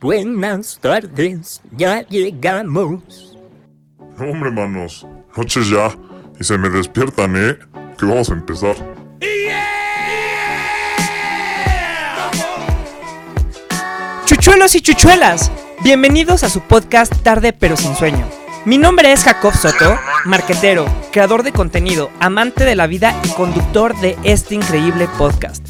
Buenas tardes, ya llegamos. hombre, manos. Noches ya. Y se me despiertan, ¿eh? Que vamos a empezar. Chuchuelos y chuchuelas, bienvenidos a su podcast Tarde pero sin sueño. Mi nombre es Jacob Soto, marquetero, creador de contenido, amante de la vida y conductor de este increíble podcast.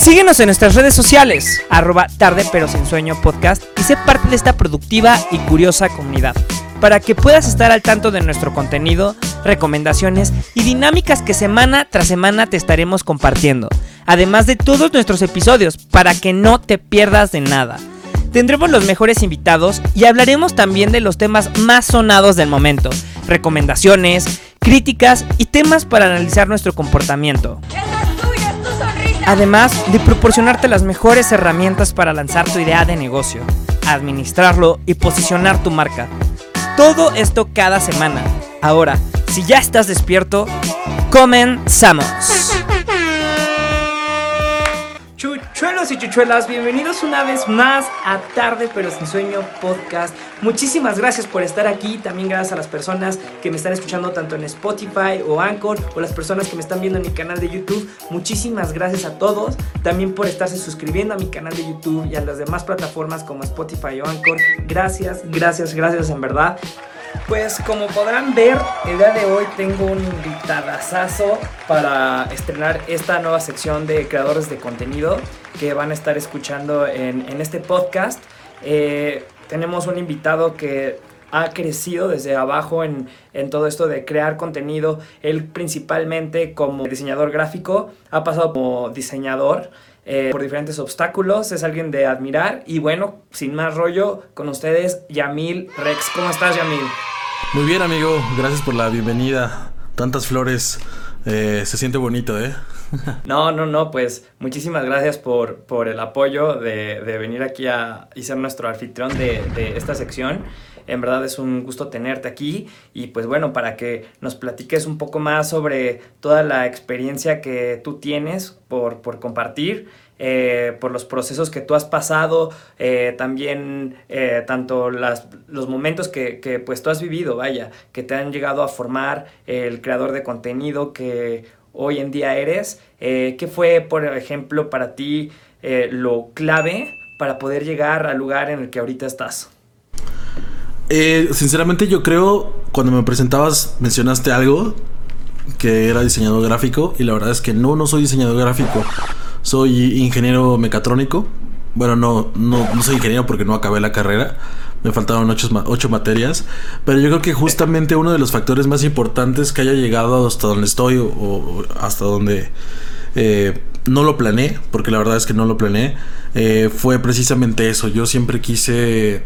Síguenos en nuestras redes sociales, arroba tarde pero sin sueño podcast y sé parte de esta productiva y curiosa comunidad, para que puedas estar al tanto de nuestro contenido, recomendaciones y dinámicas que semana tras semana te estaremos compartiendo, además de todos nuestros episodios, para que no te pierdas de nada. Tendremos los mejores invitados y hablaremos también de los temas más sonados del momento, recomendaciones, críticas y temas para analizar nuestro comportamiento. Además de proporcionarte las mejores herramientas para lanzar tu idea de negocio, administrarlo y posicionar tu marca. Todo esto cada semana. Ahora, si ya estás despierto, comenzamos. Chuchuelos y chuchuelas, bienvenidos una vez más a Tarde pero sin sueño podcast. Muchísimas gracias por estar aquí, también gracias a las personas que me están escuchando tanto en Spotify o Anchor o las personas que me están viendo en mi canal de YouTube. Muchísimas gracias a todos, también por estarse suscribiendo a mi canal de YouTube y a las demás plataformas como Spotify o Anchor. Gracias, gracias, gracias en verdad. Pues como podrán ver, el día de hoy tengo un invitadazazo para estrenar esta nueva sección de creadores de contenido que van a estar escuchando en, este podcast. Eh, tenemos un invitado que ha crecido desde abajo en, en, todo esto de crear contenido. Él principalmente como diseñador gráfico ha pasado como diseñador. Eh, por diferentes obstáculos, es alguien de admirar y bueno, sin más rollo, con ustedes Yamil Rex. ¿Cómo estás Yamil? Muy bien amigo, gracias por la bienvenida. Tantas flores, eh, se siente bonito, ¿eh? no, no, no, pues muchísimas gracias por, por el apoyo de, de, venir aquí a, y ser nuestro anfitrión de, de esta sección. En verdad es un gusto tenerte aquí y pues bueno, para que nos platiques un poco más sobre toda la experiencia que tú tienes por, por compartir, eh, por los procesos que tú has pasado, eh, también eh, tanto las, los momentos que, que, pues tú has vivido, vaya, que te han llegado a formar el creador de contenido que hoy en día eres. ¿Qué fue, por ejemplo, para ti lo clave para poder llegar al lugar en el que ahorita estás? Eh, sinceramente yo creo, cuando me presentabas mencionaste algo que era diseñador gráfico y la verdad es que no, no soy diseñador gráfico, soy ingeniero mecatrónico. Bueno, no, no, no soy ingeniero porque no acabé la carrera, me faltaron ocho, ocho, materias, pero yo creo que justamente uno de los factores más importantes que haya llegado hasta donde estoy o, hasta donde eh, no lo planeé, porque la verdad es que no lo planeé, eh, fue precisamente eso, yo siempre quise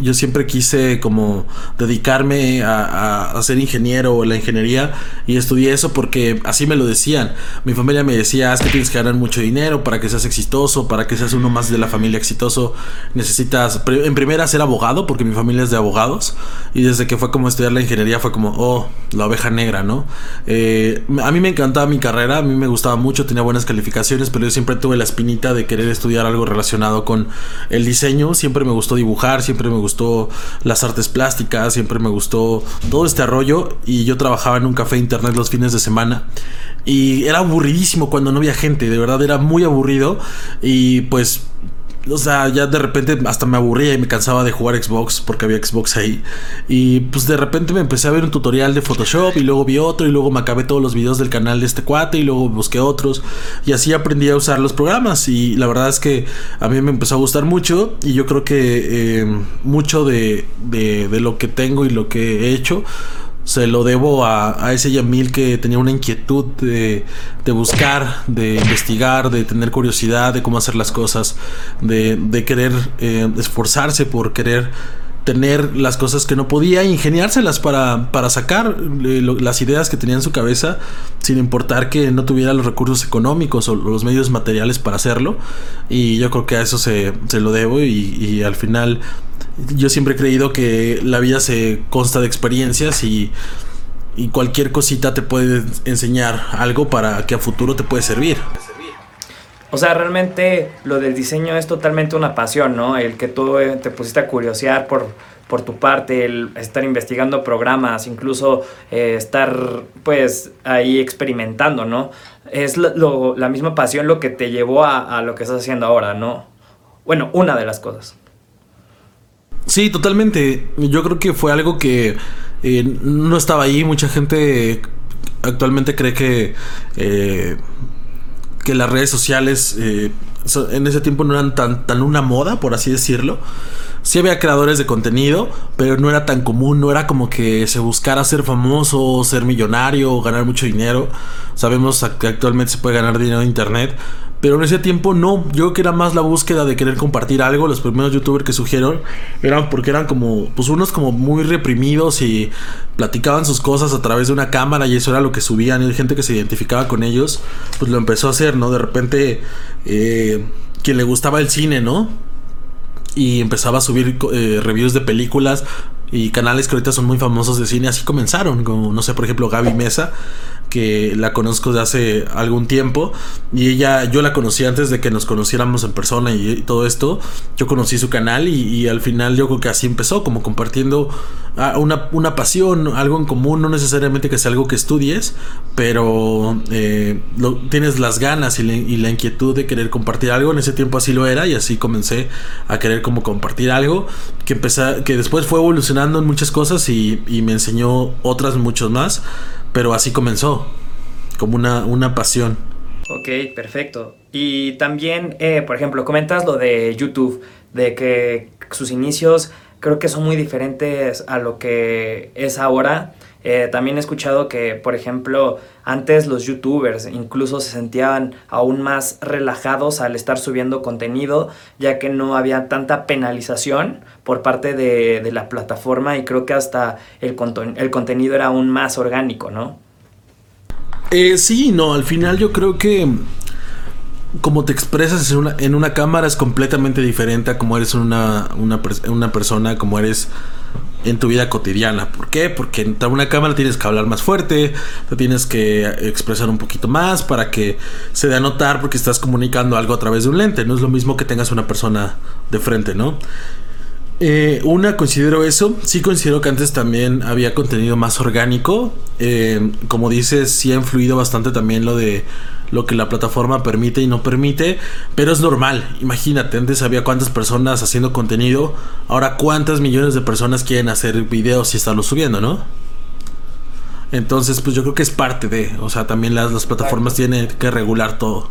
yo siempre quise como dedicarme a, a, ser ingeniero o la ingeniería y estudié eso porque así me lo decían. Mi familia me decía, es que tienes que ganar mucho dinero para que seas exitoso, para que seas uno más de la familia exitoso. Necesitas, en primera, ser abogado porque mi familia es de abogados y desde que fue como estudiar la ingeniería fue como, oh, la oveja negra, ¿no? Eh, a mí me encantaba mi carrera, a mí me gustaba mucho, tenía buenas calificaciones, pero yo siempre tuve la espinita de querer estudiar algo relacionado con el diseño, siempre me gustó dibujar, siempre me gustó gustó las artes plásticas, siempre me gustó todo este rollo y yo trabajaba en un café internet los fines de semana y era aburridísimo cuando no había gente, de verdad era muy aburrido y pues o sea, ya de repente hasta me aburría y me cansaba de jugar Xbox porque había Xbox ahí. Y pues de repente me empecé a ver un tutorial de Photoshop y luego vi otro y luego me acabé todos los videos del canal de este cuate y luego busqué otros. Y así aprendí a usar los programas y la verdad es que a mí me empezó a gustar mucho y yo creo que eh, mucho de, de, de lo que tengo y lo que he hecho se lo debo a, a, ese Yamil que tenía una inquietud de, de, buscar, de investigar, de tener curiosidad de cómo hacer las cosas, de, de querer eh, esforzarse por querer tener las cosas que no podía, ingeniárselas para, para sacar eh, las ideas que tenía en su cabeza, sin importar que no tuviera los recursos económicos o los medios materiales para hacerlo. Y yo creo que a eso se, se lo debo y, y al final yo siempre he creído que la vida se consta de experiencias y, cualquier cosita te puede enseñar algo para que a futuro te puede servir. O sea, realmente lo del diseño es totalmente una pasión, ¿no? El que tú eh, te pusiste a curiosear por, por tu parte, el estar investigando programas, incluso eh, estar pues ahí experimentando, ¿no? Es lo- la misma pasión lo que te llevó a lo que estás haciendo ahora, ¿no? Bueno, una de las cosas. Sí, totalmente. Yo creo que fue algo que eh, no estaba ahí. Mucha gente actualmente cree que, eh, que las redes sociales eh, en ese tiempo no eran tan, tan una moda, por así decirlo. Sí había creadores de contenido, pero no era tan común, no era como que se buscara ser famoso, ser millonario, ganar mucho dinero. Sabemos que actualmente se puede ganar dinero en internet, pero en ese tiempo no. Yo creo que era más la búsqueda de querer compartir algo. Los primeros youtubers que surgieron eran porque eran como, pues unos como muy reprimidos y platicaban sus cosas a través de una cámara y eso era lo que subían. Y gente que se identificaba con ellos, pues lo empezó a hacer, ¿no? De repente, eh, quien le gustaba el cine, ¿no? y empezaba a subir eh, reviews de películas y canales que ahorita son muy famosos de cine así comenzaron como no sé por ejemplo Gaby Mesa que la conozco de hace algún tiempo y ella yo la conocí antes de que nos conociéramos en persona y, todo esto. Yo conocí su canal y, al final yo creo que así empezó como compartiendo ah, una, una pasión algo en común no necesariamente que sea algo que estudies pero eh, tienes las ganas y la, inquietud de querer compartir algo. En ese tiempo así lo era y así comencé a querer como compartir algo que empezó, que después fue evolucionando en muchas cosas y, y me enseñó otras muchos más pero así comenzó como una, una pasión Ok, perfecto. Y también, eh, por ejemplo, comentas lo de YouTube, de que sus inicios creo que son muy diferentes a lo que es ahora. Eh, también he escuchado que, por ejemplo, antes los youtubers incluso se sentían aún más relajados al estar subiendo contenido, ya que no había tanta penalización por parte de, de la plataforma y creo que hasta el, el contenido era aún más orgánico, ¿no? Eh, sí, no, al final yo creo que como te expresas en una, en una cámara es completamente diferente a como eres una, una, una persona, como eres en tu vida cotidiana. ¿Por qué? Porque en una cámara tienes que hablar más fuerte, te tienes que expresar un poquito más para que se dé a notar porque estás comunicando algo a través de un lente. No es lo mismo que tengas una persona de frente, ¿no? Eh, una, considero eso. Sí considero que antes también había contenido más orgánico. Eh, como dices, sí ha influido bastante también lo de lo que la plataforma permite y no permite. Pero es normal. Imagínate, antes había cuántas personas haciendo contenido. Ahora cuántas millones de personas quieren hacer videos y estarlos subiendo, ¿no? Entonces, pues yo creo que es parte de. O sea, también las, las plataformas tienen que regular todo.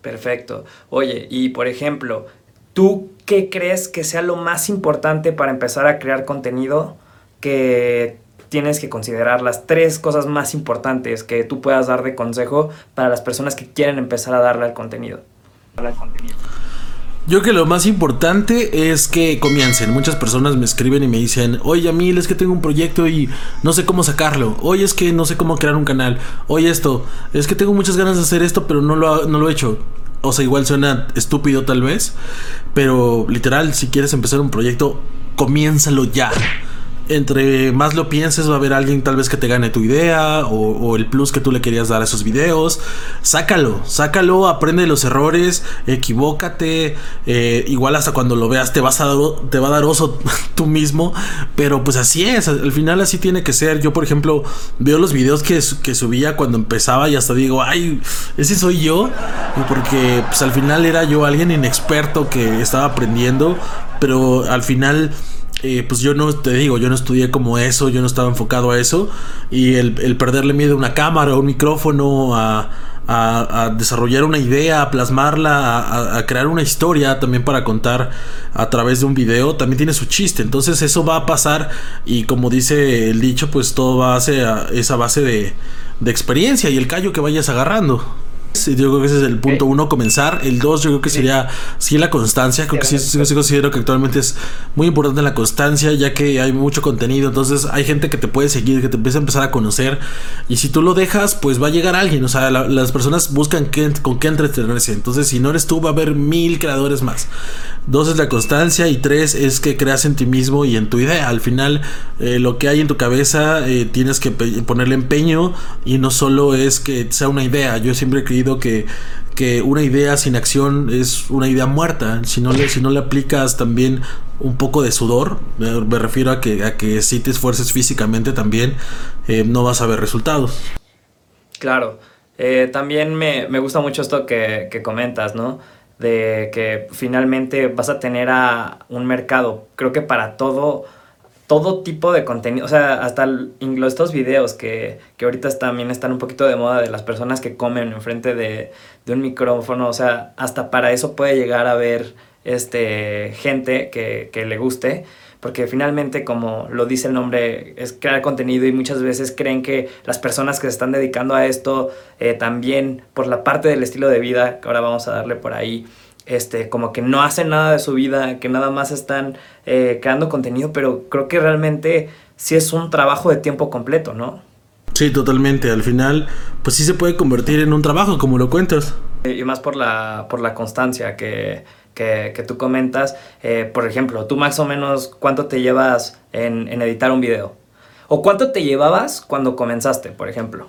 Perfecto. Oye, y por ejemplo, ¿tú qué crees que sea lo más importante para empezar a crear contenido que tienes que considerar las tres cosas más importantes que tú puedas dar de consejo para las personas que quieren empezar a darle al contenido? Yo creo que lo más importante es que comiencen. Muchas personas me escriben y me dicen, oye, Yamil, es que tengo un proyecto y no sé cómo sacarlo. Oye, es que no sé cómo crear un canal. Oye, esto, es que tengo muchas ganas de hacer esto, pero no lo, no lo he hecho. O sea, igual suena estúpido tal vez, pero literal, si quieres empezar un proyecto, comiénzalo ya. Entre más lo pienses, va a haber alguien tal vez que te gane tu idea o, el plus que tú le querías dar a esos videos. Sácalo, sácalo, aprende de los errores, equivócate. eh, igual hasta cuando lo veas te, vas a te va a dar oso tú mismo. Pero pues así es, al final así tiene que ser. Yo, por ejemplo, veo los videos que, que subía cuando empezaba y hasta digo, ay, ese soy yo. Porque pues al final era yo alguien inexperto que estaba aprendiendo. Pero al final eh, pues yo no te digo, yo no estudié como eso, yo no estaba enfocado a eso. Y el, el perderle miedo a una cámara, a un micrófono, a, desarrollar una idea, a plasmarla, a, crear una historia también para contar a través de un video, también tiene su chiste. Entonces eso va a pasar y como dice el dicho, pues todo va a ser esa base de experiencia y el callo que vayas agarrando. Yo creo que ese es el punto uno, comenzar. El dos, yo creo que sería sí la constancia. Creo que sí, sí, sí considero que actualmente es muy importante la constancia, ya que hay mucho contenido. Entonces hay gente que te puede seguir, que te empieza a empezar a conocer. Y si tú lo dejas, pues va a llegar alguien. O sea, la- las personas buscan qué- con qué entretenerse. Entonces, si no eres tú, va a haber mil creadores más. Dos es la constancia y tres es que creas en ti mismo y en tu idea. Al final, eh, lo que hay en tu cabeza eh, tienes que ponerle empeño y no solo es que sea una idea. Yo siempre he que, una idea sin acción es una idea muerta. Si no le, si no le aplicas también un poco de sudor, me, refiero a que, a que si te esfuerces físicamente también, eh, no vas a ver resultados. Claro. también me, me, gusta mucho esto que, que comentas, ¿no? de que finalmente vas a tener a un mercado, creo que para todo, todo tipo de contenido, o sea, hasta estos videos que, que ahorita también están un poquito de moda de las personas que comen enfrente de, de un micrófono, o sea, hasta para eso puede llegar a haber este, gente que, que le guste porque finalmente, como lo dice el nombre, es crear contenido y muchas veces creen que las personas que se están dedicando a esto eh, también por la parte del estilo de vida, que ahora vamos a darle por ahí, este, como que no hacen nada de su vida, que nada más están eh, creando contenido, pero creo que realmente sí es un trabajo de tiempo completo, ¿no? Sí, totalmente. Al final, pues sí se puede convertir en un trabajo, como lo cuentas. Y más por la, por la constancia que, que, tú comentas. Eh, por ejemplo, tú más o menos cuánto te llevas en, en editar un video. ¿O cuánto te llevabas cuando comenzaste, por ejemplo?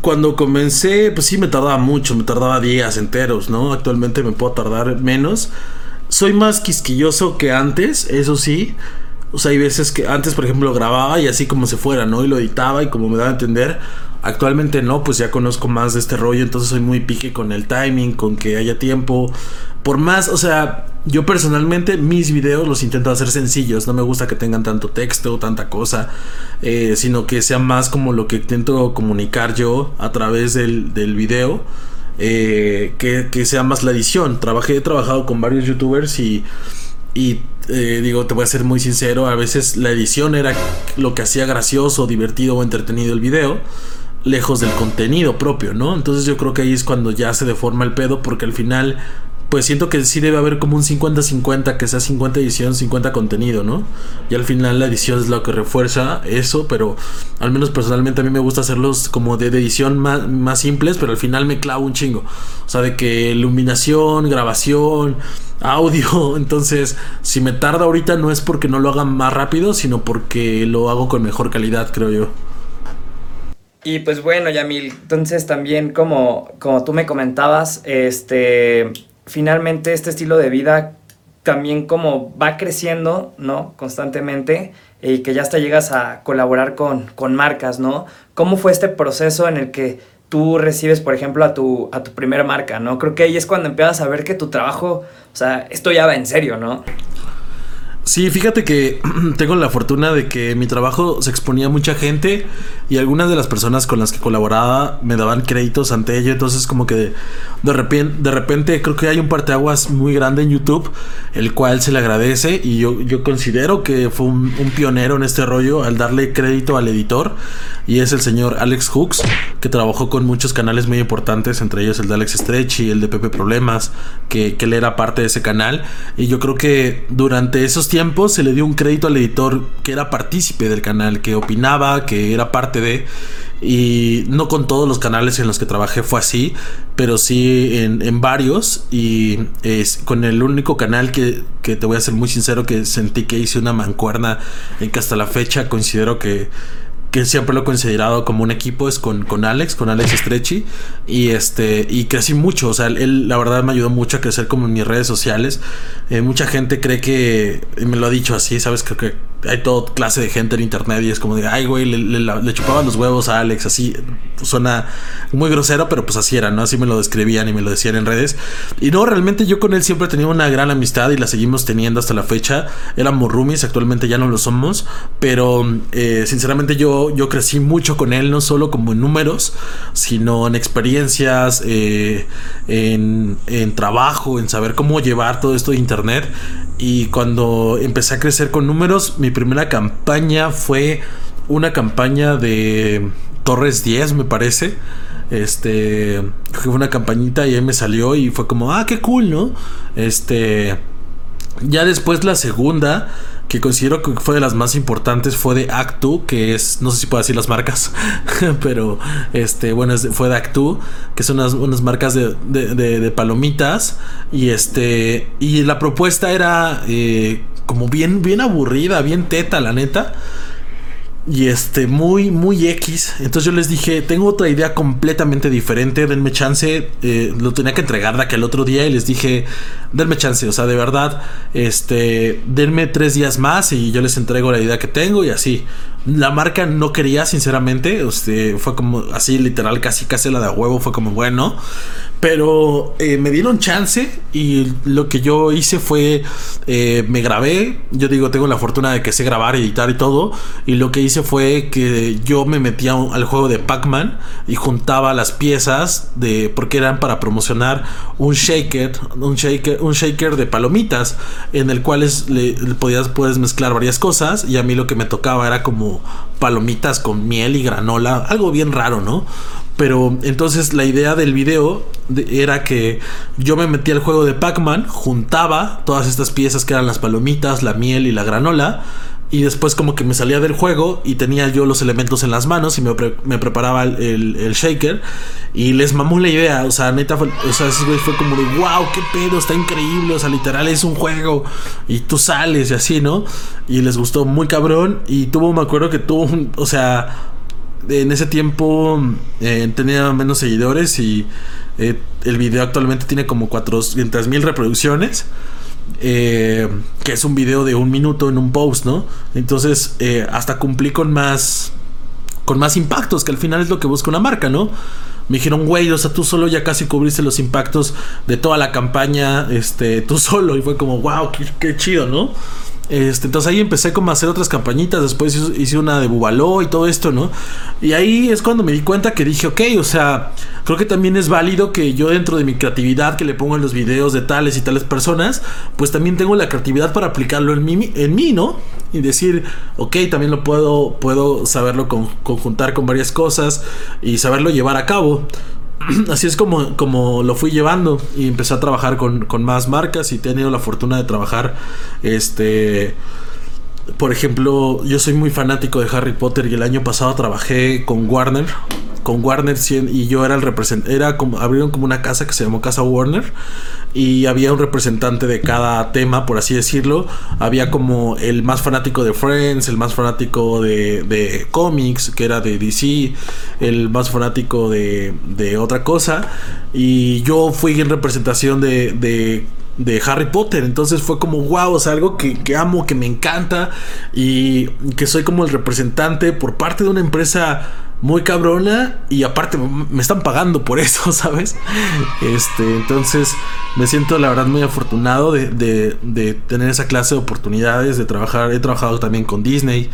Cuando comencé, pues sí me tardaba mucho, me tardaba días enteros, ¿no? Actualmente me puedo tardar menos. Soy más quisquilloso que antes, eso sí. O sea, hay veces que antes, por ejemplo, grababa y así como se fuera, ¿no? Y lo editaba y como me daba a entender. Actualmente no, pues ya conozco más de este rollo, entonces soy muy pique con el timing, con que haya tiempo. Por más, o sea, yo personalmente mis videos los intento hacer sencillos, no me gusta que tengan tanto texto, tanta cosa, eh, sino que sea más como lo que intento comunicar yo a través del, del video. Eh, que, que, sea más la edición. Trabajé, he trabajado con varios youtubers y, y eh, digo, te voy a ser muy sincero, a veces la edición era lo que hacía gracioso, divertido o entretenido el video lejos del contenido propio, ¿no? Entonces yo creo que ahí es cuando ya se deforma el pedo porque al final pues siento que sí debe haber como un 50-50, que sea 50 edición, 50 contenido, ¿no? Y al final la edición es lo que refuerza eso, pero al menos personalmente a mí me gusta hacerlos como de, edición más, más, simples, pero al final me clavo un chingo. O sea, de que iluminación, grabación, audio, entonces si me tarda ahorita no es porque no lo haga más rápido, sino porque lo hago con mejor calidad, creo yo. Y pues bueno, Yamil, entonces también como, como tú me comentabas, este, finalmente este estilo de vida también como va creciendo, ¿no? Constantemente y que ya hasta llegas a colaborar con, con marcas, ¿no? ¿Cómo fue este proceso en el que tú recibes, por ejemplo, a tu, a tu primera marca, ¿no? Creo que ahí es cuando empiezas a ver que tu trabajo, o sea, esto ya va en serio, ¿no? Sí, fíjate que tengo la fortuna de que mi trabajo se exponía a mucha gente y algunas de las personas con las que colaboraba me daban créditos ante ello. Entonces, como que de repente, de repente creo que hay un parteaguas muy grande en YouTube, el cual se le agradece y yo, yo considero que fue un, pionero en este rollo al darle crédito al editor y es el señor Alex Hooks, que trabajó con muchos canales muy importantes, entre ellos el de Alex Stretch y el de Pepe Problemas, que, que él era parte de ese canal. Y yo creo que durante esos tiempo se le dio un crédito al editor que era partícipe del canal, que opinaba, que era parte de... Y no con todos los canales en los que trabajé fue así, pero sí en, varios. Y con el único canal que, que, te voy a ser muy sincero que sentí que hice una mancuerna en que hasta la fecha considero que que siempre lo he considerado como un equipo es con, con Alex, con Alex Stretchy. Y este, y crecí mucho. O sea, él, la verdad me ayudó mucho a crecer como en mis redes sociales. Eh, mucha gente cree que, me lo ha dicho así, ¿sabes? Creo que hay toda clase de gente en internet y es como de, ay, güey, le, chupaban los huevos a Alex, así. suena muy grosero, pero pues así era, ¿no? Así me lo describían y me lo decían en redes. Y no, realmente yo con él siempre he tenido una gran amistad y la seguimos teniendo hasta la fecha. Éramos roomies, actualmente ya no lo somos. Pero eh, sinceramente yo yo, crecí mucho con él, no solo como en números, sino en experiencias, eh, en, trabajo, en saber cómo llevar todo esto de internet. Y cuando empecé a crecer con números, mi primera campaña fue una campaña de Torres 10, me parece. Este fue una campañita y ahí me salió y fue como, ah, qué cool, ¿no? Este ya después la segunda que considero que fue de las más importantes fue de Actu, que es, no sé si puedo decir las marcas, pero este, bueno, fue de Actu, que son unas, unas marcas de, de, palomitas. Y este, y la propuesta era eh, como bien, bien aburrida, bien teta, la neta. Y este, muy, muy X. Entonces yo les dije, tengo otra idea completamente diferente, denme chance. Eh, lo tenía que entregar de aquel otro día y les dije, denme chance. O sea, de verdad, este, denme tres días más y yo les entrego la idea que tengo y así. La marca no quería, sinceramente. Este, fue como así, literal, casi casi la de huevo. Fue como, bueno. Pero eh, me dieron chance y lo que yo hice fue, eh, me grabé. Yo digo, tengo la fortuna de que sé grabar, editar y todo. Y lo que hice fue que yo me metía al juego de Pac-Man y juntaba las piezas de, porque eran para promocionar un shaker, un shaker, un shaker de palomitas en el cual le, podías, puedes mezclar varias cosas y a mí lo que me tocaba era como palomitas con miel y granola, algo bien raro, ¿no? Pero entonces la idea del video era que yo me metía al juego de Pac-Man, juntaba todas estas piezas que eran las palomitas, la miel y la granola. Y después como que me salía del juego y tenía yo los elementos en las manos y me, preparaba el, shaker. Y les mamó la idea. O sea, neta, fue, o sea, fue como de, wow, qué pedo, está increíble. O sea, literal es un juego. Y tú sales y así, ¿no? Y les gustó muy cabrón. Y tuvo, me acuerdo que tuvo, o sea, en ese tiempo eh, tenía menos seguidores y eh, el video actualmente tiene como 400 mil reproducciones. Eh, que es un video de un minuto en un post, ¿no? Entonces, hasta cumplí con más. Con más impactos, que al final es lo que busca una marca, ¿no? Me dijeron, güey, o sea, tú solo ya casi cubriste los impactos de toda la campaña, este, tú solo. Y fue como, wow, qué, qué chido, ¿no? Este, entonces ahí empecé como a hacer otras campañitas, después hice una de Bubaló y todo esto, ¿no? Y ahí es cuando me di cuenta que dije, ok, o sea, creo que también es válido que yo dentro de mi creatividad que le pongo en los videos de tales y tales personas, pues también tengo la creatividad para aplicarlo en mí, en mí ¿no? Y decir, ok, también lo puedo, puedo saberlo conjuntar con varias cosas y saberlo llevar a cabo. así es como, como lo fui llevando y empecé a trabajar con, con, más marcas y he tenido la fortuna de trabajar este por ejemplo yo soy muy fanático de Harry Potter y el año pasado trabajé con Warner con Warner y yo era el representante era como abrieron como una casa que se llamó Casa Warner y había un representante de cada tema, por así decirlo. Había como el más fanático de Friends, el más fanático de, de cómics, que era de DC, el más fanático de, de otra cosa. Y yo fui en representación de, de de Harry Potter. Entonces fue como, wow, o sea, algo que, que, amo, que me encanta y que soy como el representante por parte de una empresa muy cabrona y aparte me están pagando por eso, ¿sabes? Este, entonces me siento la verdad muy afortunado de, de, tener esa clase de oportunidades, de trabajar, he trabajado también con Disney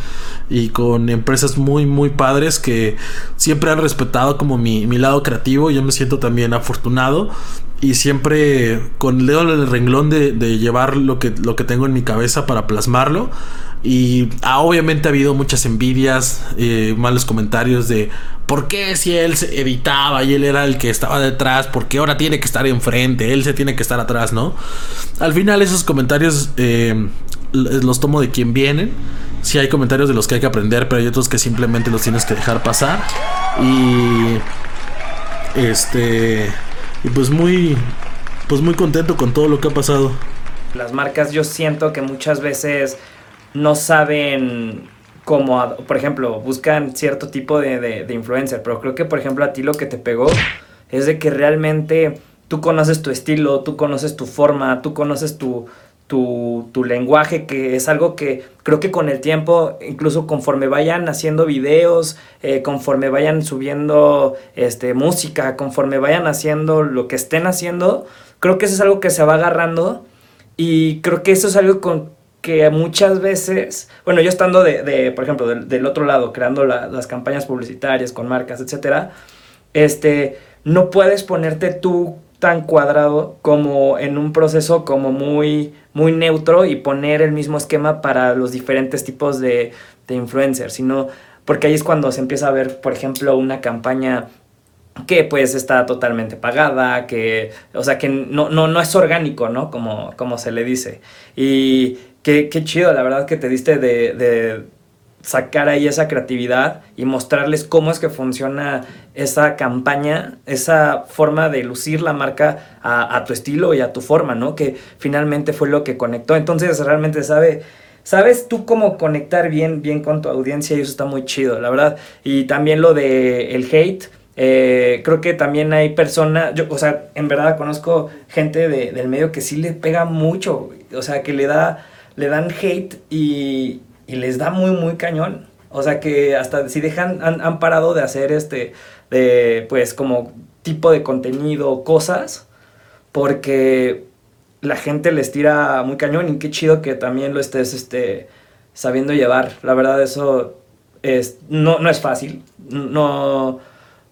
y con empresas muy, muy padres que siempre han respetado como mi, mi lado creativo, yo me siento también afortunado y siempre con el dedo en el renglón de, de llevar lo que, lo que tengo en mi cabeza para plasmarlo y obviamente ha habido muchas envidias, eh, malos comentarios de por qué si él se editaba y él era el que estaba detrás, por qué ahora tiene que estar enfrente, él se tiene que estar atrás, ¿no? Al final esos comentarios eh, los tomo de quien vienen. Si hay comentarios de los que hay que aprender, pero hay otros que simplemente los tienes que dejar pasar. Y este y pues muy pues muy contento con todo lo que ha pasado. Las marcas yo siento que muchas veces no saben cómo, por ejemplo, buscan cierto tipo de, de, influencer, pero creo que, por ejemplo, a ti lo que te pegó es de que realmente tú conoces tu estilo, tú conoces tu forma, tú conoces tu, tu, tu, lenguaje, que es algo que creo que con el tiempo, incluso conforme vayan haciendo videos, eh, conforme vayan subiendo este, música, conforme vayan haciendo lo que estén haciendo, creo que eso es algo que se va agarrando y creo que eso es algo con, que muchas veces, bueno, yo estando de, de por ejemplo, del, otro lado, creando las campañas publicitarias con marcas, etcétera, este, no puedes ponerte tú tan cuadrado como en un proceso como muy, muy neutro y poner el mismo esquema para los diferentes tipos de, de influencers, sino porque ahí es cuando se empieza a ver, por ejemplo, una campaña que pues está totalmente pagada, que, o sea, que no, no, no es orgánico, ¿no? Como, como se le dice. Y, qué, qué chido, la verdad, que te diste de, sacar ahí esa creatividad y mostrarles cómo es que funciona esa campaña, esa forma de lucir la marca a, a, tu estilo y a tu forma, ¿no? Que finalmente fue lo que conectó. Entonces realmente sabe, sabes tú cómo conectar bien, bien con tu audiencia y eso está muy chido, la verdad. Y también lo de el hate. Eh, creo que también hay personas, yo, o sea, en verdad conozco gente de, del medio que sí le pega mucho, o sea, que le da, le dan hate y, y les da muy, muy cañón. O sea que hasta si dejan, han, parado de hacer este, de, pues como tipo de contenido, cosas, porque la gente les tira muy cañón y qué chido que también lo estés, este, sabiendo llevar. La verdad eso es, no, no es fácil, no,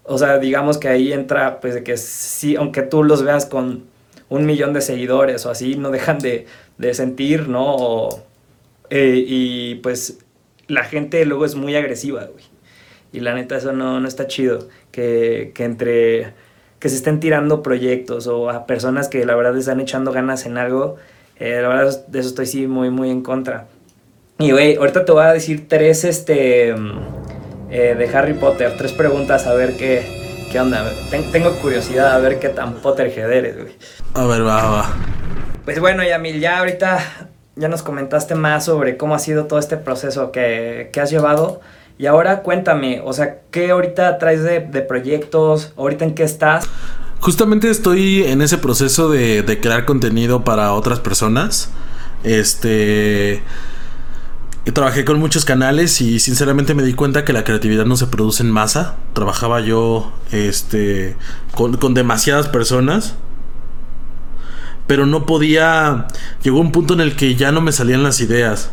o sea, digamos que ahí entra, pues de que sí, aunque tú los veas con un millón de seguidores o así, no dejan de, de sentir, ¿no? Eh, y pues la gente luego es muy agresiva, güey. Y la neta, eso no, no está chido. Que, que, entre. que se estén tirando proyectos o a personas que la verdad están echando ganas en algo. Eh, la verdad, de eso estoy sí muy, muy en contra. Y, güey, ahorita te voy a decir tres, este. Eh, de Harry Potter. Tres preguntas a ver qué. ¿Qué onda? Ten, tengo curiosidad a ver qué tan Potterhead eres, güey. A ver, va, va. Pues bueno, Yamil, ya ahorita ya nos comentaste más sobre cómo ha sido todo este proceso que, que has llevado. Y ahora cuéntame, o sea, ¿qué ahorita traes de, de, proyectos? ¿Ahorita en qué estás? Justamente estoy en ese proceso de, de crear contenido para otras personas. Este. Trabajé con muchos canales y sinceramente me di cuenta que la creatividad no se produce en masa. Trabajaba yo este, con, con demasiadas personas pero no podía. Llegó un punto en el que ya no me salían las ideas.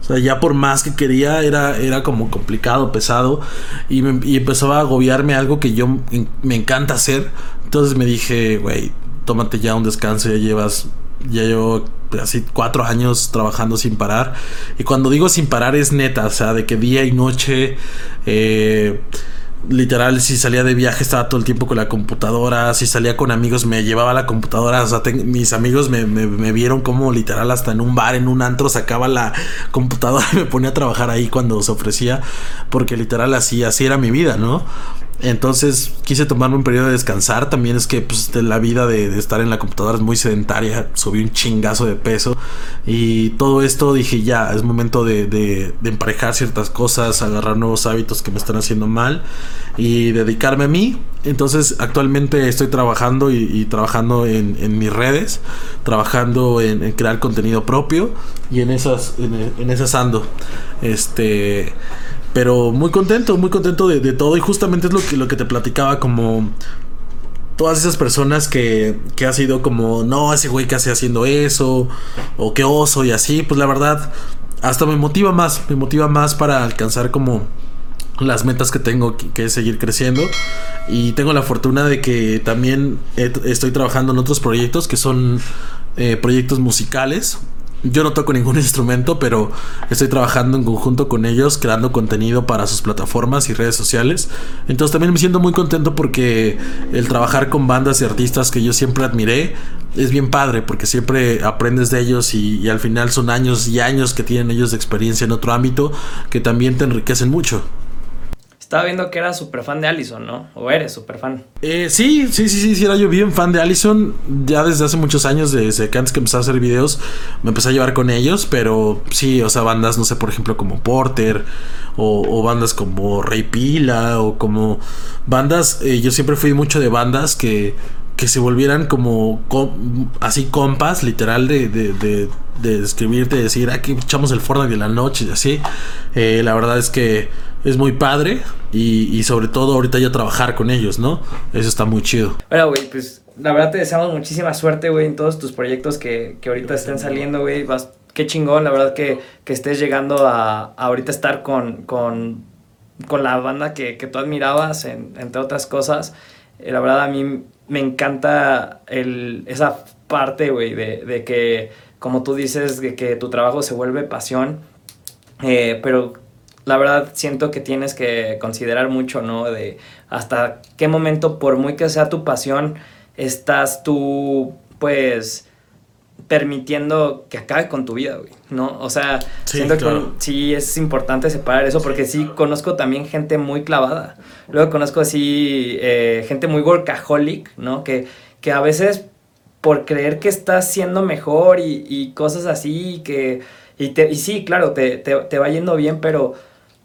O sea, ya por más que quería, era, era como complicado, pesado. Y, me, empezaba a agobiarme algo que yo me encanta hacer. Entonces me dije, güey, tómate ya un descanso, ya llevas. Ya llevo así cuatro años trabajando sin parar. Y cuando digo sin parar es neta, o sea, de que día y noche. Eh, literal, si salía de viaje estaba todo el tiempo con la computadora, si salía con amigos me llevaba la computadora, o sea, mis amigos me, me, me, vieron como literal hasta en un bar, en un antro, sacaba la computadora y me ponía a trabajar ahí cuando se ofrecía, porque literal así, así era mi vida, ¿no? Entonces quise tomarme un periodo de descansar. También es que pues, la vida de, de, estar en la computadora es muy sedentaria. Subí un chingazo de peso. Y todo esto dije ya, es momento de, de, de, emparejar ciertas cosas, agarrar nuevos hábitos que me están haciendo mal y dedicarme a mí. Entonces actualmente estoy trabajando y, trabajando en, mis redes, trabajando en, en, crear contenido propio y en esas, en, en esas ando. Este pero muy contento, muy contento de, todo. Y justamente es lo que, lo que te platicaba, como todas esas personas que, que ha sido como, no, ese güey que hace haciendo eso, o qué oso y así. Pues la verdad, hasta me motiva más, me motiva más para alcanzar como las metas que tengo que, es seguir creciendo y tengo la fortuna de que también estoy trabajando en otros proyectos que son eh, proyectos musicales yo no toco ningún instrumento, pero estoy trabajando en conjunto con ellos, creando contenido para sus plataformas y redes sociales. Entonces también me siento muy contento porque el trabajar con bandas y artistas que yo siempre admiré es bien padre, porque siempre aprendes de ellos y, y al final son años y años que tienen ellos de experiencia en otro ámbito que también te enriquecen mucho. Estaba viendo que eras súper fan de Allison, ¿no? ¿O eres súper fan? Eh, sí, sí, sí, sí, sí, era yo bien fan de Allison. Ya desde hace muchos años, desde que antes que empecé a hacer videos, me empecé a llevar con ellos. Pero sí, o sea, bandas, no sé, por ejemplo, como Porter, o, o bandas como Rey Pila, o como bandas. Eh, yo siempre fui mucho de bandas que, que se volvieran como com, así compas, literal, de, de, de, de escribirte, de decir, aquí echamos el Fortnite de la noche y así. Eh, la verdad es que es muy padre y, y, sobre todo ahorita ya trabajar con ellos, ¿no? Eso está muy chido. Bueno, güey, pues la verdad te deseamos muchísima suerte, güey, en todos tus proyectos que, que ahorita estén saliendo, güey. Vas, qué chingón, la verdad que, que estés llegando a, a ahorita estar con, con, con, la banda que, que tú admirabas, en, entre otras cosas. Eh, la verdad a mí me encanta el, esa parte, güey, de, que, como tú dices, de que tu trabajo se vuelve pasión, eh, pero la verdad siento que tienes que considerar mucho, ¿no? De hasta qué momento, por muy que sea tu pasión, estás tú, pues, permitiendo que acabe con tu vida, güey, ¿no? O sea, Sí, siento claro. que sí es importante separar eso porque sí conozco también gente muy clavada. Luego conozco así eh, gente muy workaholic, ¿no? Que, que a veces por creer que estás siendo mejor y, y cosas así, que, y, te, y sí, claro, te, te, te va yendo bien, pero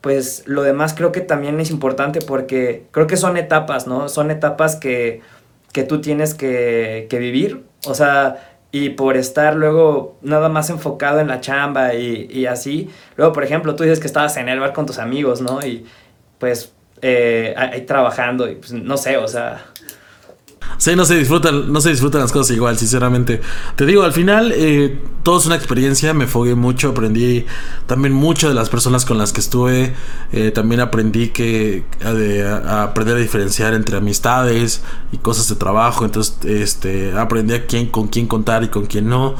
pues lo demás creo que también es importante porque creo que son etapas, ¿no? Son etapas que, que tú tienes que, que vivir, o sea, y por estar luego nada más enfocado en la chamba y, y así, luego por ejemplo tú dices que estabas en el bar con tus amigos, ¿no? Y pues eh, ahí trabajando y pues no sé, o sea... Sí, no se disfrutan, no se disfrutan las cosas igual, sinceramente. Te digo, al final, eh, todo es una experiencia, me fogué mucho, aprendí también mucho de las personas con las que estuve. eh, también aprendí que a, de- a aprender a diferenciar entre amistades y cosas de trabajo. Entonces, este, aprendí a quién, con quién contar y con quién no.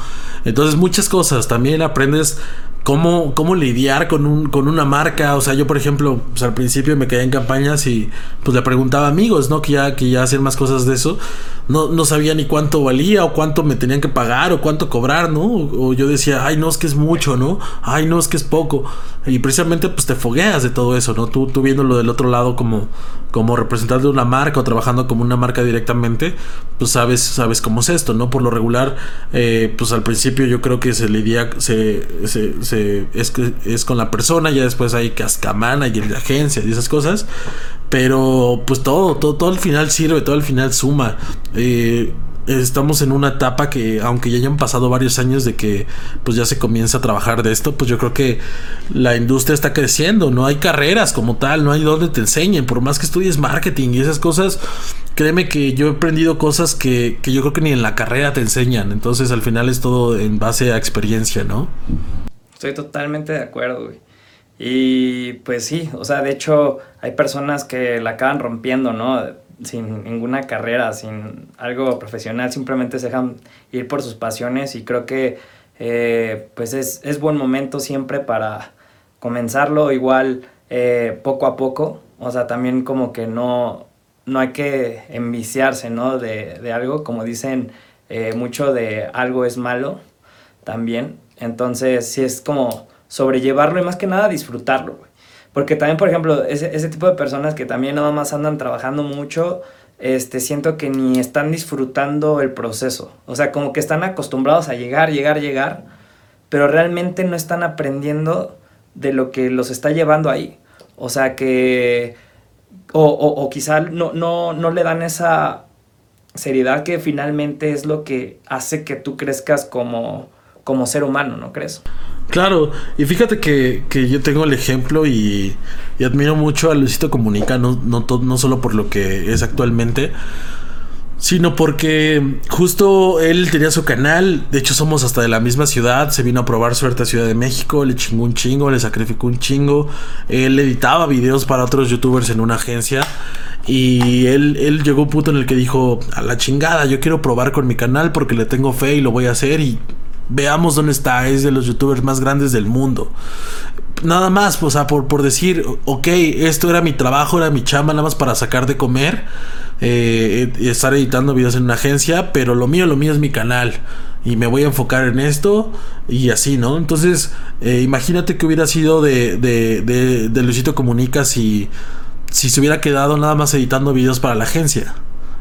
Entonces, muchas cosas. También aprendes cómo, cómo lidiar con, un, con una marca. O sea, yo, por ejemplo, pues al principio me quedé en campañas y pues le preguntaba a amigos, ¿no? Que ya, que ya hacían más cosas de eso. No, no sabía ni cuánto valía o cuánto me tenían que pagar o cuánto cobrar, ¿no? O, o yo decía, ay, no, es que es mucho, ¿no? Ay, no, es que es poco. Y precisamente pues te fogueas de todo eso, ¿no? Tú, tú viéndolo del otro lado como, como representante de una marca o trabajando como una marca directamente, pues sabes, sabes cómo es esto, ¿no? Por lo regular, eh, pues al principio yo creo que se lidia, se, se, se- es, que- es con la persona, ya después hay cascamana y de agencias y esas cosas, pero pues todo, todo, todo al final sirve, todo al final suma. Eh, estamos en una etapa que aunque ya hayan pasado varios años de que pues ya se comienza a trabajar de esto, pues yo creo que la industria está creciendo, no hay carreras como tal, no hay donde te enseñen, por más que estudies marketing y esas cosas, créeme que yo he aprendido cosas que, que yo creo que ni en la carrera te enseñan, entonces al final es todo en base a experiencia, ¿no? Estoy totalmente de acuerdo. Y pues sí, o sea, de hecho hay personas que la acaban rompiendo, ¿no? Sin ninguna carrera, sin algo profesional, simplemente se dejan ir por sus pasiones y creo que eh, pues es, es buen momento siempre para comenzarlo igual eh, poco a poco, o sea, también como que no, no hay que enviciarse, ¿no? De, de algo, como dicen, eh, mucho de algo es malo también. Entonces, sí es como sobrellevarlo y más que nada disfrutarlo, güey. Porque también, por ejemplo, ese, ese tipo de personas que también nada más andan trabajando mucho, este, siento que ni están disfrutando el proceso. O sea, como que están acostumbrados a llegar, llegar, llegar, pero realmente no están aprendiendo de lo que los está llevando ahí. O sea, que... O, o, quizá no, no, no le dan esa seriedad que finalmente es lo que hace que tú crezcas como, como ser humano, ¿no crees? Claro, y fíjate que, que yo tengo el ejemplo y, y admiro mucho a Luisito Comunica, no, no, no solo por lo que es actualmente, sino porque justo él tenía su canal, de hecho somos hasta de la misma ciudad, se vino a probar suerte a Ciudad de México, le chingó un chingo, le sacrificó un chingo, él editaba videos para otros youtubers en una agencia y él, él llegó a un punto en el que dijo, a la chingada, yo quiero probar con mi canal porque le tengo fe y lo voy a hacer y veamos dónde está, es de los youtubers más grandes del mundo. Nada más, o sea, por, por decir, ok, esto era mi trabajo, era mi chamba, nada más para sacar de comer, eh, estar editando videos en una agencia, pero lo mío, lo mío es mi canal. Y me voy a enfocar en esto y así, ¿no? Entonces, eh, imagínate que hubiera sido de, de, de, de Luisito Comunica si, si se hubiera quedado nada más editando videos para la agencia.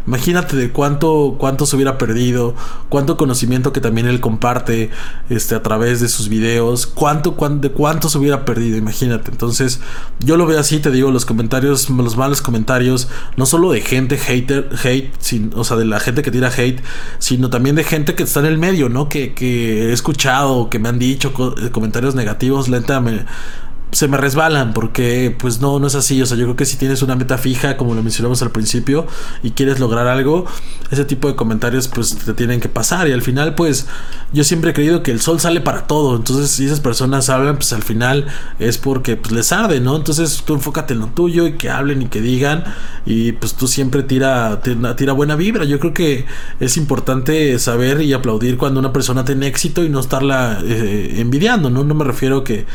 Imagínate de cuánto, cuánto se hubiera perdido, cuánto conocimiento que también él comparte este, a través de sus videos, cuánto, cuán- de cuánto se hubiera perdido, imagínate. Entonces, yo lo veo así, te digo, los comentarios, los malos comentarios, no solo de gente hater, hate, sin- o sea, de la gente que tira hate, sino también de gente que está en el medio, ¿no? Que, que he escuchado, que me han dicho eh, comentarios negativos, lenta me se me resbalan porque pues no, no es así. O sea, yo creo que si tienes una meta fija, como lo mencionamos al principio, y quieres lograr algo, ese tipo de comentarios pues te tienen que pasar. Y al final pues yo siempre he creído que el sol sale para todo. Entonces si esas personas hablan pues al final es porque pues les arde, ¿no? Entonces tú enfócate en lo tuyo y que hablen y que digan y pues tú siempre tira, tira, buena vibra. Yo creo que es importante saber y aplaudir cuando una persona tiene éxito y no estarla eh, envidiando, ¿no? No me refiero que,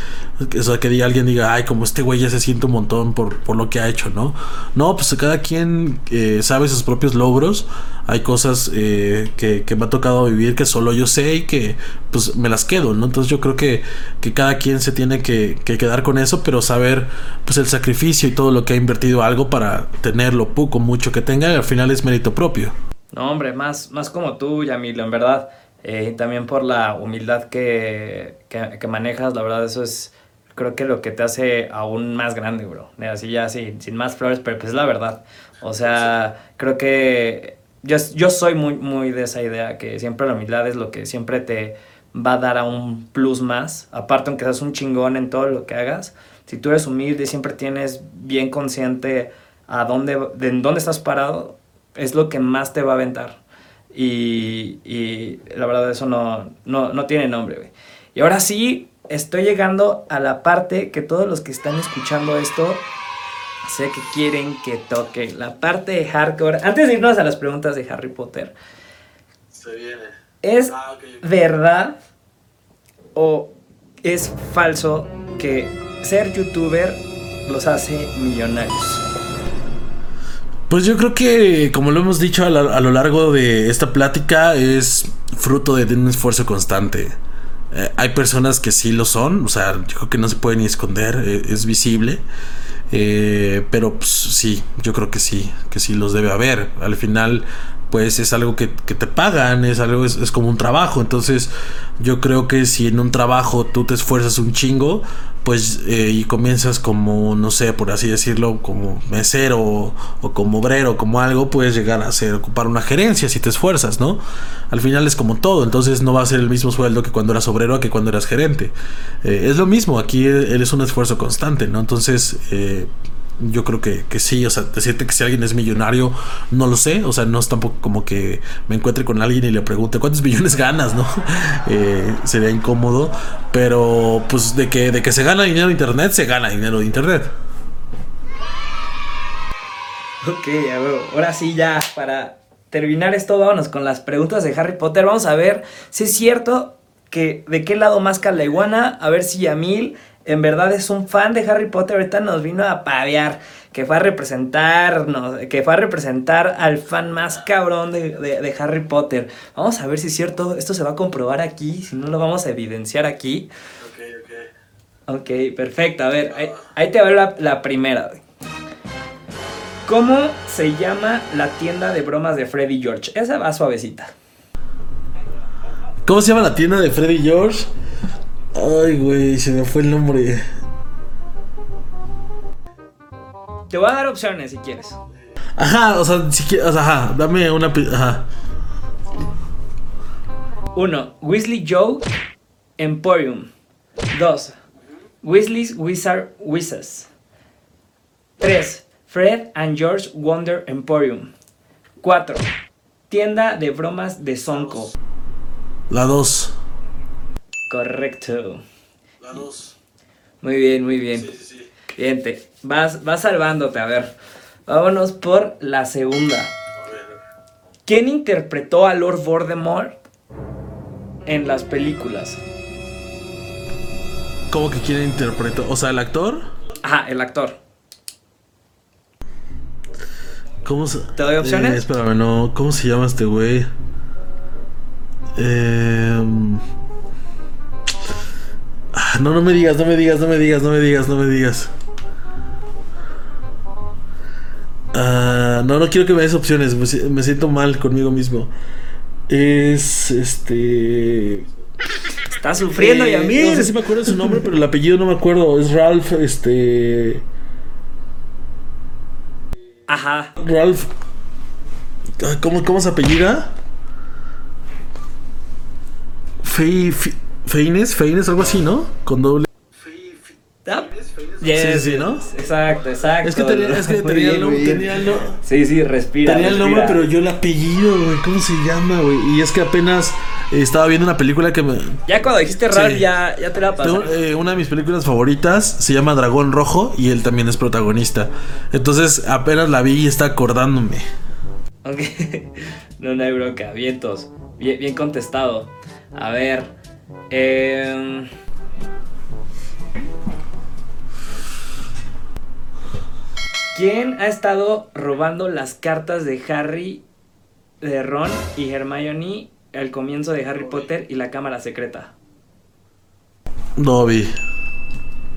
que, o que diga alguien diga, ay, como este güey ya se siente un montón por, por lo que ha hecho, ¿no? No, pues cada quien eh, sabe sus propios logros. Hay cosas eh, que, que me ha tocado vivir que solo yo sé y que pues me las quedo, ¿no? Entonces yo creo que, que cada quien se tiene que, que quedar con eso, pero saber pues el sacrificio y todo lo que ha invertido algo para tenerlo poco, mucho que tenga, al final es mérito propio. No, hombre, más, más como tú, Yamil, en verdad. Eh, también por la humildad que, que manejas, la verdad, eso es creo que lo que te hace aún más grande, bro. Así ya, sin, sin más flores, pero pues es la verdad. O sea, creo que yo, yo soy muy, muy de esa idea, que siempre la humildad es lo que siempre te va a dar a un plus más. Aparte, aunque seas un chingón en todo lo que hagas, si tú eres humilde y siempre tienes bien consciente a dónde, de en dónde estás parado, es lo que más te va a aventar. Y, y la verdad, eso no, no, no tiene nombre, güey. Y ahora sí, estoy llegando a la parte que todos los que están escuchando esto sé que quieren que toque. La parte de hardcore. Antes de irnos a las preguntas de Harry Potter. Se viene. ¿Es Ah, verdad o es falso que ser youtuber los hace millonarios? Pues yo creo que, como lo hemos dicho a, la- a lo largo de esta plática, es fruto de, de un esfuerzo constante. Eh, hay personas que sí lo son, o sea, yo creo que no se puede ni esconder, eh, es visible. Eh, pero pues, sí, yo creo que sí, que sí los debe haber. Al final, pues es algo que, que te pagan, es algo, es, como un trabajo. Entonces, yo creo que si en un trabajo tú te esfuerzas un chingo, pues eh, y comienzas como, no sé, por así decirlo, como mesero o, como obrero, como algo, puedes llegar a ser, ocupar una gerencia si te esfuerzas, ¿no? Al final es como todo, entonces no va a ser el mismo sueldo que cuando eras obrero que cuando eras gerente. Eh, es lo mismo, aquí él es un esfuerzo constante, ¿no? Entonces, eh, yo creo que, que sí, o sea, decirte que si alguien es millonario, no lo sé, o sea, no es tampoco como que me encuentre con alguien y le pregunte cuántos millones ganas, ¿no? Eh, sería incómodo, pero pues de que, de que se gana dinero de internet, se gana dinero de internet. Ok, a ver, ahora sí ya, para terminar esto, vámonos con las preguntas de Harry Potter. Vamos a ver si es cierto que de qué lado más la iguana, a ver si Yamil en verdad es un fan de Harry Potter. Ahorita nos vino a paviar, que fue a representar, no, que fue a representar al fan más cabrón de, de- de Harry Potter. Vamos a ver si es cierto, esto se va a comprobar aquí, si no lo vamos a evidenciar aquí. Ok, perfecto. A ver, ahí, ahí te va la, la primera. ¿Cómo se llama la tienda de bromas de Freddy George? Esa va suavecita. ¿Cómo se llama la tienda de Freddy George? Ay, güey, se me fue el nombre. Te voy a dar opciones si quieres. Ajá, o sea, si quieres, o sea, ajá, dame una. Ajá. Uno, Weasley Joe Emporium. Dos, Weasley's Wizard Wizards. Tres, Fred and George Wonder Emporium. Cuatro, tienda de bromas de Sonko. La 2. Correcto. La 2. Muy bien, muy bien. sí, sí. Bien, te vas, vas salvándote. A ver, vámonos por la segunda. ¿Quién interpretó a Lord Voldemort en las películas? ¿Cómo que quién interpretó? O sea, el actor. Ajá, el actor. ¿Cómo se.? ¿Te doy opciones? Eh, espérame, no. ¿Cómo se llama este güey? Ah, No, no me digas, no me digas, no me digas, no me digas, no me digas. Ah, no, no quiero que me des opciones. Me, si- me siento mal conmigo mismo. Es este. Estás sufriendo, Eh, Yamil. No sé si me acuerdo de su nombre, pero el apellido no me acuerdo. Es Ralph, este. Ajá. Ralph. ah, ¿Cómo, cómo se apellida? Fe- Feines, Feines, algo así, ¿no? Con doble. Ah, Sí, sí, ¿no? Exacto, exacto. Es que tenía, es que tenía, el bien, nombre, tenía el Sí, sí, respira. tenía el nombre, pero yo el apellido, güey. ¿Cómo se llama, güey? Y es que apenas estaba viendo una película que me. Ya cuando dijiste Sí. ya, ya te la pasé. eh, una de mis películas favoritas se llama Dragón Rojo y él también es protagonista. Entonces apenas la vi y está acordándome. Ok. No, no hay bronca. Vientos. Bien, bien contestado. A ver. Em, ¿Quién ha estado robando las cartas de Harry, de Ron y Hermione al comienzo de Harry Potter y la cámara secreta? Dobby.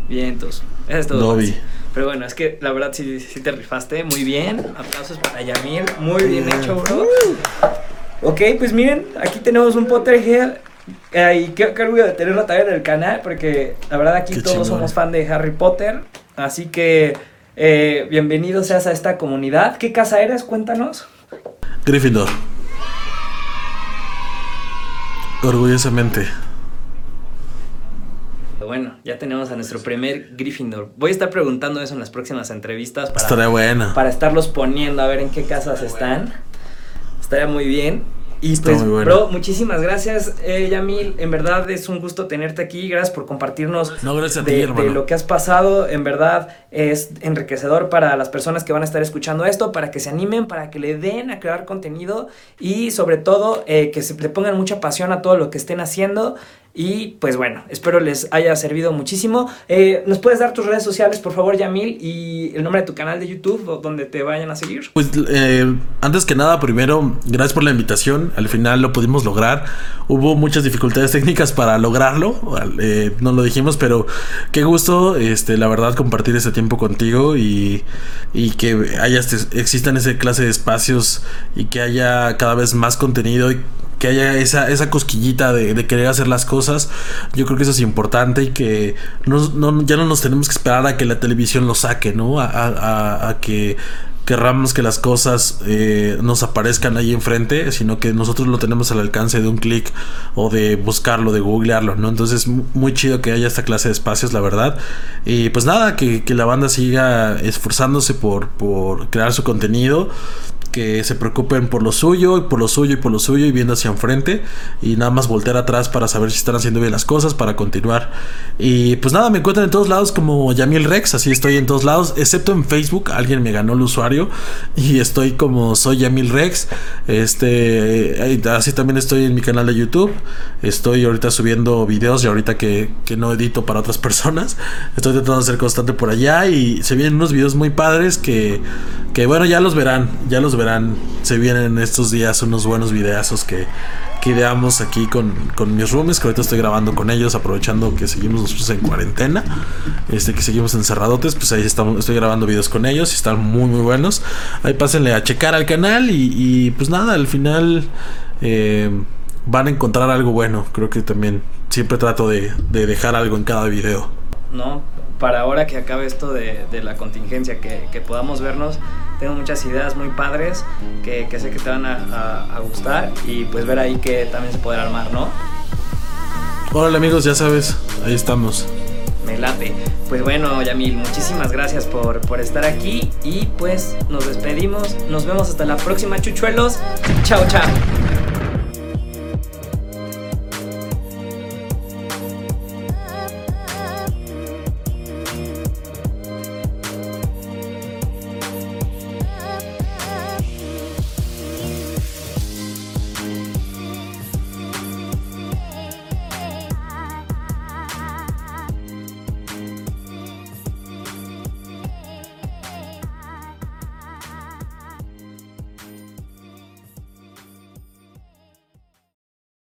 Vientos. Eso es todo. Dobby. Pero bueno, es que la verdad sí, sí te rifaste. Muy bien. Aplausos para Yamil. Muy bien hecho, bro. Ok, pues miren, aquí tenemos un Potterhead. Eh, y qué, qué orgullo de tenerlo también en el canal, porque la verdad aquí Qué todos chingón. somos fan de Harry Potter. Así que eh, bienvenido seas a esta comunidad. ¿Qué casa eres? Cuéntanos. Gryffindor. Orgullosamente. Bueno, ya tenemos a nuestro primer Gryffindor. Voy a estar preguntando eso en las próximas entrevistas para, Estaría buena. para estarlos poniendo a ver en qué casas están. Estaría muy bien. Y Está pues, muy bueno. bro, muchísimas gracias, eh, Yamil. En verdad es un gusto tenerte aquí. Gracias por compartirnos No, gracias ti, de, de lo que has pasado. En verdad es enriquecedor para las personas que van a estar escuchando esto, para que se animen, para que le den a crear contenido y sobre todo eh, que se le pongan mucha pasión a todo lo que estén haciendo. Y pues bueno, espero les haya servido muchísimo. Eh, ¿Nos puedes dar tus redes sociales, por favor, Yamil? Y el nombre de tu canal de YouTube, donde te vayan a seguir. Pues eh, antes que nada, primero, gracias por la invitación. Al final lo pudimos lograr. Hubo muchas dificultades técnicas para lograrlo. eh, no lo dijimos, pero qué gusto, este, la verdad, compartir ese tiempo contigo y, y que haya este- existan esa clase de espacios y que haya cada vez más contenido. Que haya esa, esa cosquillita de, de querer hacer las cosas. Yo creo que eso es importante y que no, no- ya no nos tenemos que esperar a que la televisión lo saque, ¿no? A, a- que querramos que las cosas eh, nos aparezcan ahí enfrente, sino que nosotros lo tenemos al alcance de un clic o de buscarlo, de googlearlo, ¿no? Entonces, mu- muy chido que haya esta clase de espacios, la verdad. Y pues nada, que, que la banda siga esforzándose por, por crear su contenido que se preocupen por lo suyo y por lo suyo y por lo suyo y viendo hacia enfrente y nada más voltear atrás para saber si están haciendo bien las cosas para continuar. Y pues nada me encuentran en todos lados como Yamil Rex así estoy en todos lados excepto en Facebook alguien me ganó el usuario y estoy como soy Yamil Rex este eh, así también estoy en mi canal de YouTube estoy ahorita subiendo videos y ahorita que, que no edito para otras personas estoy tratando de ser constante por allá y se vienen unos videos muy padres que que bueno, ya los verán, ya los verán. Se vienen estos días unos buenos videazos que, que ideamos aquí con, con mis roomies, que ahorita estoy grabando con ellos, aprovechando que seguimos nosotros en cuarentena, este que seguimos encerradotes, pues ahí estamos, estoy grabando videos con ellos y están muy muy buenos. Ahí pásenle a checar al canal y, pues nada, al final eh, van a encontrar algo bueno. Creo que también siempre trato de, de dejar algo en cada video. ¿no? Para ahora que acabe esto de, de la contingencia, que, que podamos vernos, tengo muchas ideas muy padres que, que sé que te van a, a- a gustar y pues ver ahí que también se podrá armar, ¿no? Hola amigos, ya sabes, ahí estamos. Me late. Pues bueno, Yamil, muchísimas gracias por, por estar aquí y pues nos despedimos. Nos vemos hasta la próxima, chuchuelos. Chao, chao.